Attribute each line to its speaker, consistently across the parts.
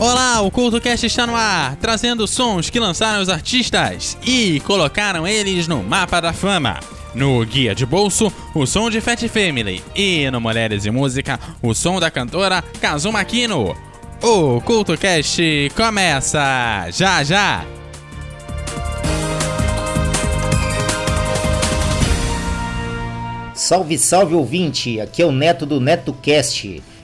Speaker 1: Olá, o CultoCast está no ar, trazendo sons que lançaram os artistas e colocaram eles no mapa da fama. No Guia de Bolso, o som de Fat Family e no Mulheres e Música, o som da cantora Kazuma Kino. O CultoCast começa já já!
Speaker 2: Salve, salve ouvinte! Aqui é o Neto do NetoCast.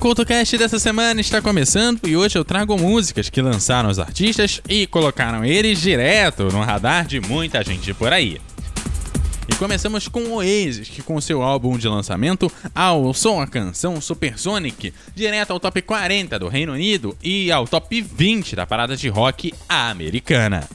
Speaker 1: O CultoCast dessa semana está começando e hoje eu trago músicas que lançaram os artistas e colocaram eles direto no radar de muita gente por aí. E começamos com Oasis, que com seu álbum de lançamento alçou a canção Supersonic direto ao top 40 do Reino Unido e ao top 20 da parada de rock americana.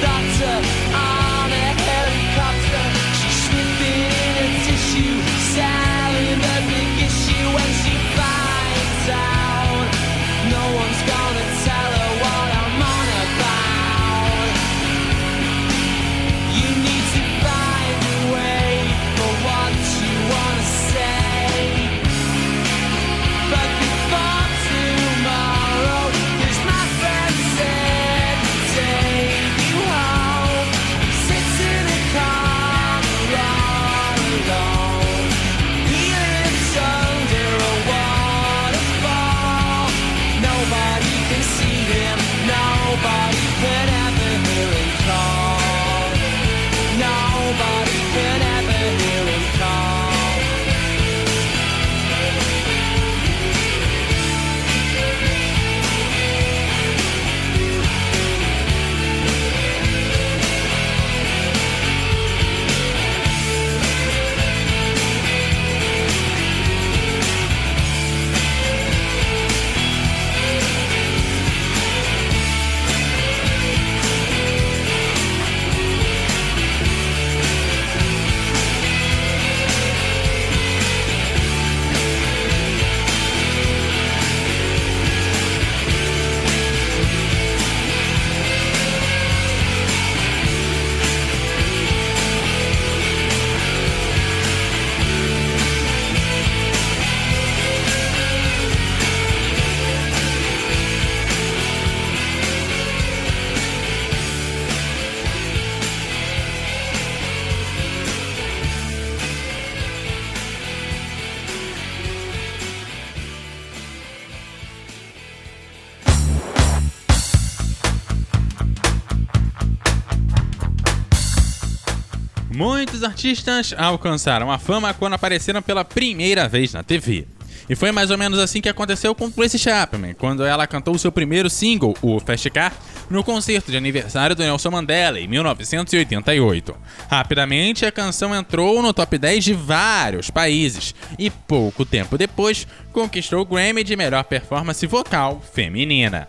Speaker 1: doctor. Muitos artistas alcançaram a fama quando apareceram pela primeira vez na TV. E foi mais ou menos assim que aconteceu com Tracy Chapman, quando ela cantou seu primeiro single, o Fast Car, no concerto de aniversário do Nelson Mandela em 1988. Rapidamente, a canção entrou no top 10 de vários países e pouco tempo depois conquistou o Grammy de melhor performance vocal feminina.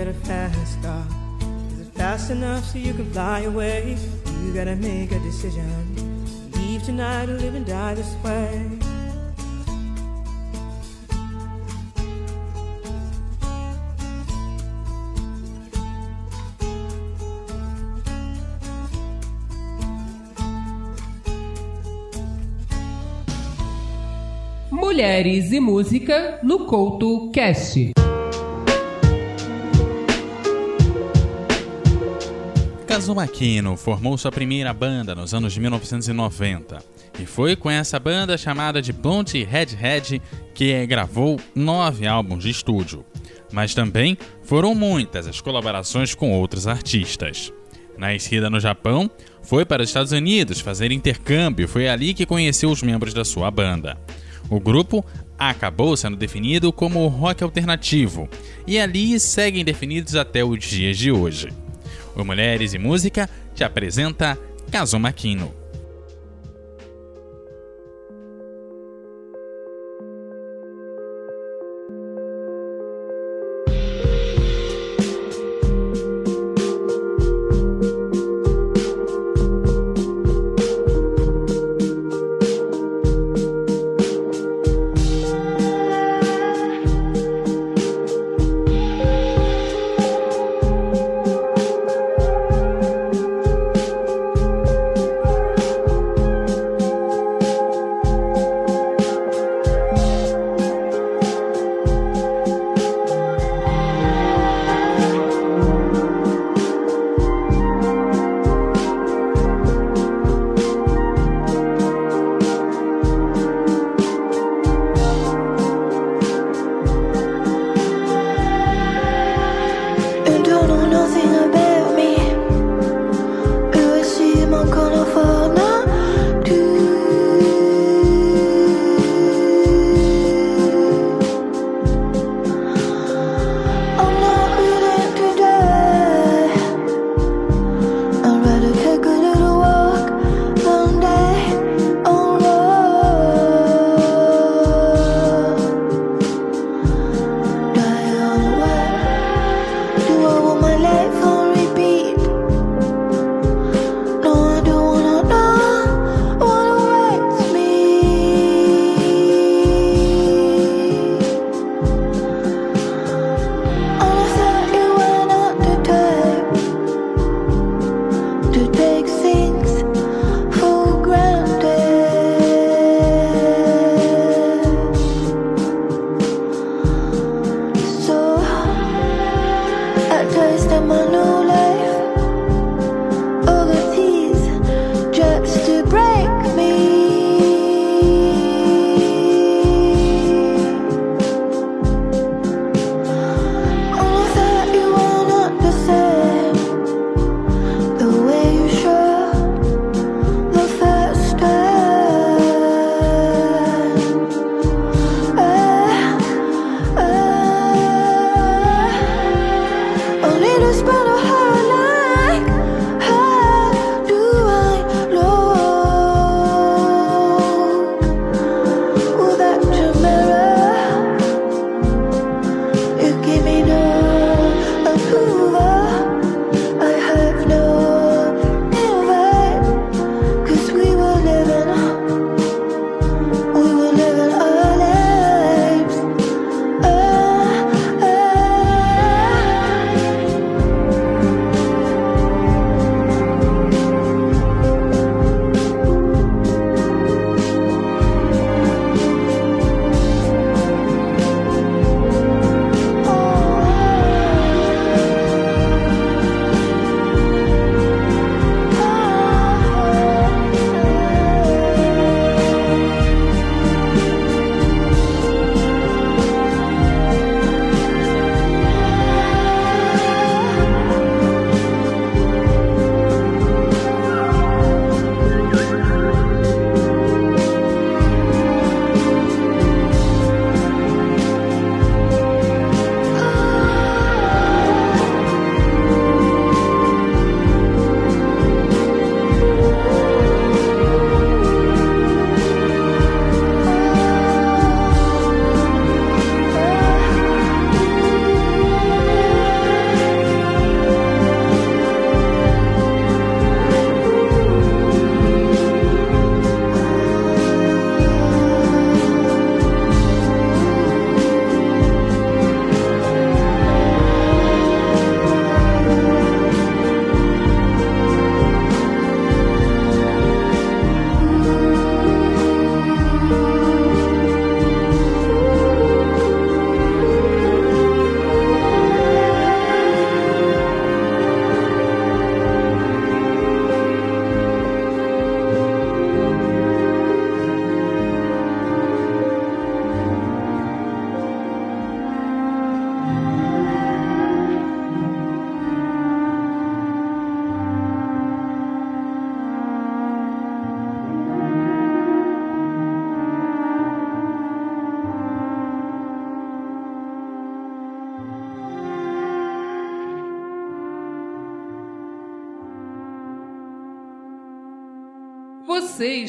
Speaker 3: You got a fast car. Is it fast enough so you can fly away? You gotta make a decision. Leave tonight or live and die this way.
Speaker 4: Mulheres e Música no Couto Cast.
Speaker 1: Kazuma Kino formou sua primeira banda nos anos de 1990 e foi com essa banda chamada de Blonde Head que gravou nove álbuns de estúdio. Mas também foram muitas as colaborações com outros artistas. Nascida no Japão, foi para os Estados Unidos fazer intercâmbio e foi ali que conheceu os membros da sua banda. O grupo acabou sendo definido como rock alternativo e ali seguem definidos até os dias de hoje. O Mulheres e Música te apresenta Kazuma Kino.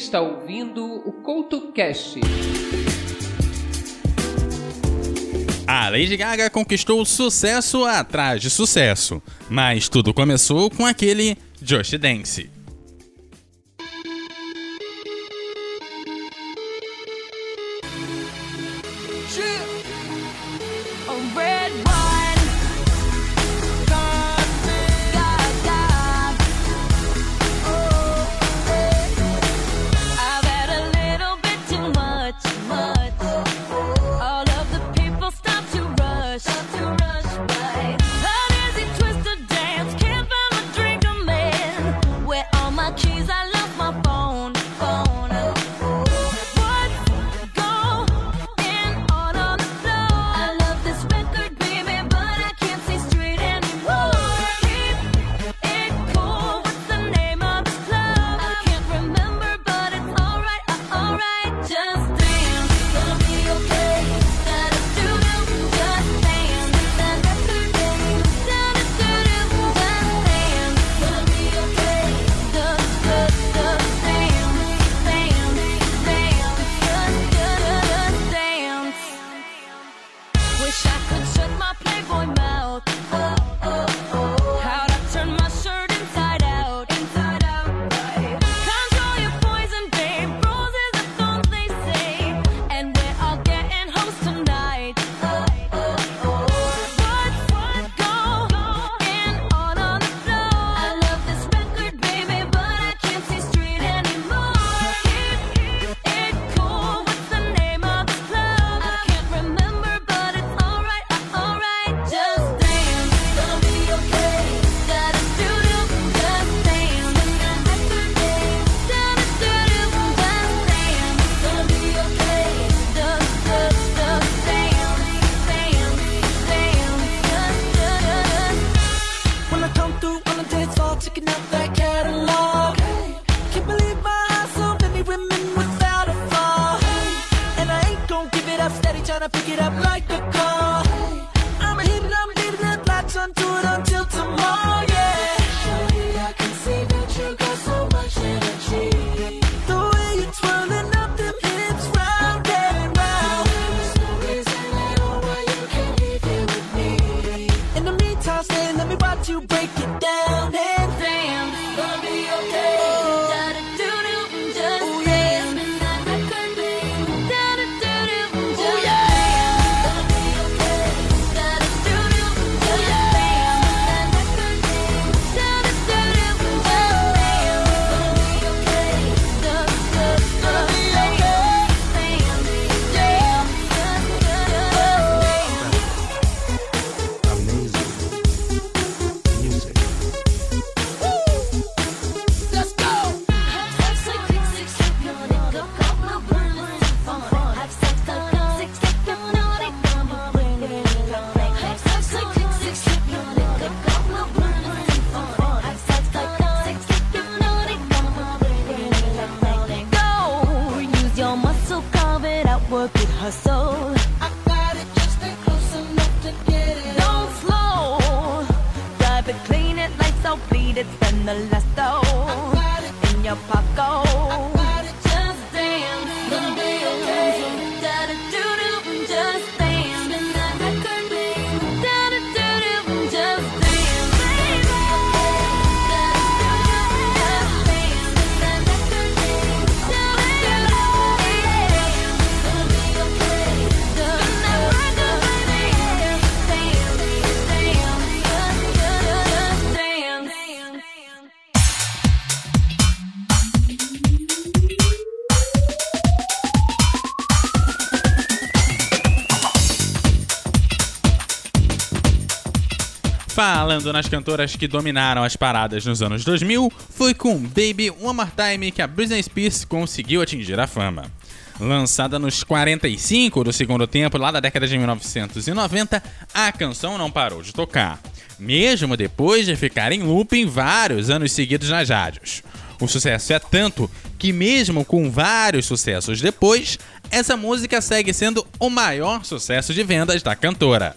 Speaker 4: está ouvindo o Couto
Speaker 5: A Lady Gaga conquistou sucesso atrás de sucesso, mas tudo começou com aquele Josh Dance.
Speaker 6: in the last in your pocket.
Speaker 5: falando nas cantoras que dominaram as paradas nos anos 2000, foi com Baby One More Time que a Britney Spears conseguiu atingir a fama. Lançada nos 45 do segundo tempo, lá da década de 1990, a canção não parou de tocar, mesmo depois de ficar em looping vários anos seguidos nas rádios. O sucesso é tanto que, mesmo com vários sucessos depois, essa música segue sendo o maior sucesso de vendas da cantora.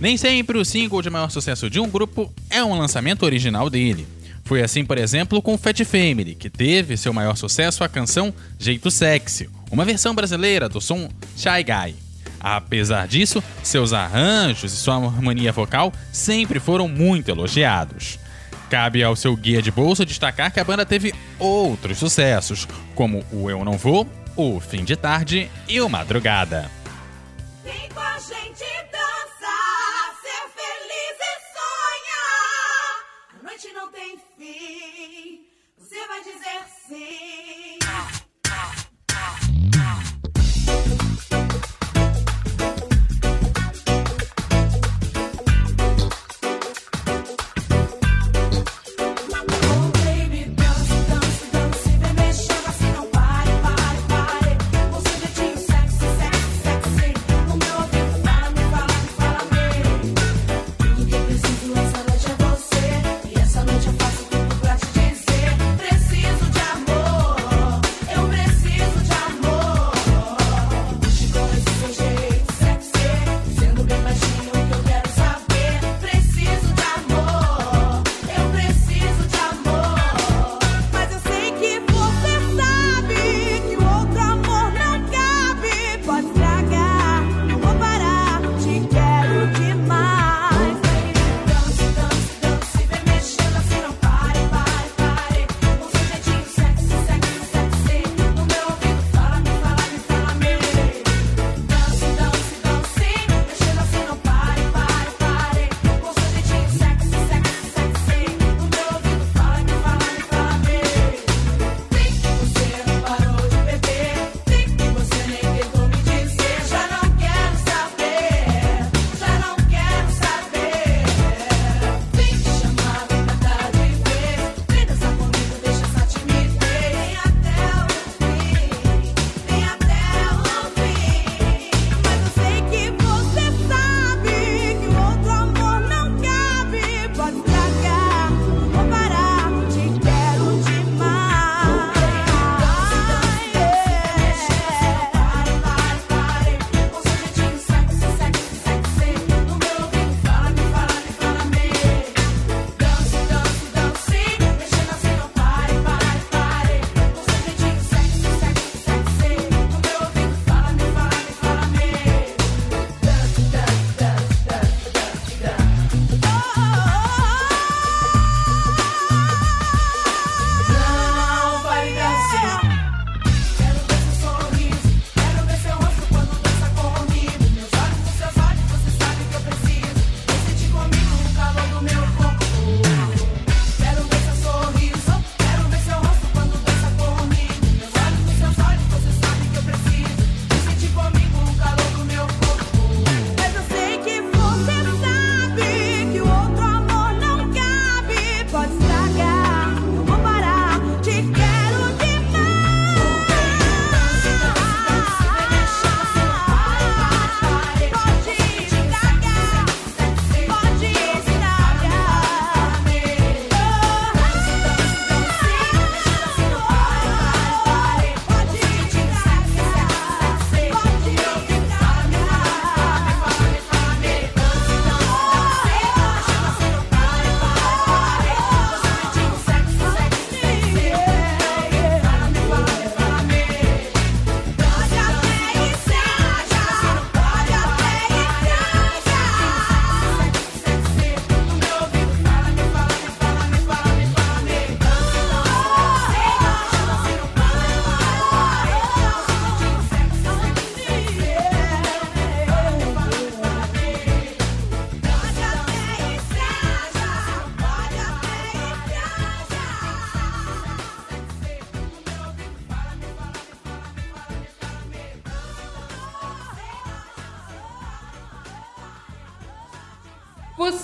Speaker 1: Nem sempre o single de maior sucesso de um grupo é um lançamento original dele. Foi assim, por exemplo, com Fat Family, que teve seu maior sucesso a canção Jeito Sexy, uma versão brasileira do som Shy Guy. Apesar disso, seus arranjos e sua harmonia vocal sempre foram muito elogiados. Cabe ao seu guia de bolsa destacar que a banda teve outros sucessos, como o Eu Não Vou, o Fim de Tarde e o Madrugada.
Speaker 7: Vem com a gente dizer sim.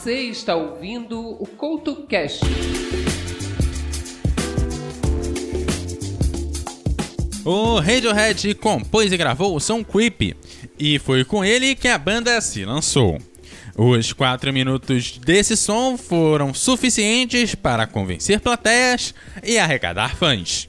Speaker 7: Você
Speaker 4: está ouvindo o CoutoCast.
Speaker 8: O Radiohead compôs e gravou o som Creepy, e foi com ele que a banda se lançou. Os quatro minutos desse som foram suficientes para convencer plateias e arrecadar fãs.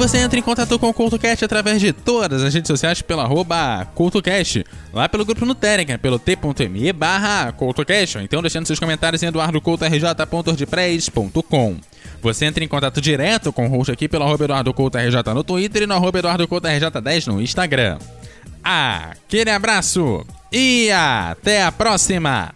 Speaker 8: Você entra em contato com o CultoCast através de todas as redes sociais pelo arroba CultoCast. Lá pelo grupo no Telegram, pelo t.me barra CultoCast. Ou então deixando seus comentários em eduardocoutorj.wordpress.com. Você entra em contato direto com o host aqui pelo arroba EduardoCoutoRJ no Twitter e no arroba EduardoCoutoRJ10 no Instagram. Aquele abraço e até a próxima!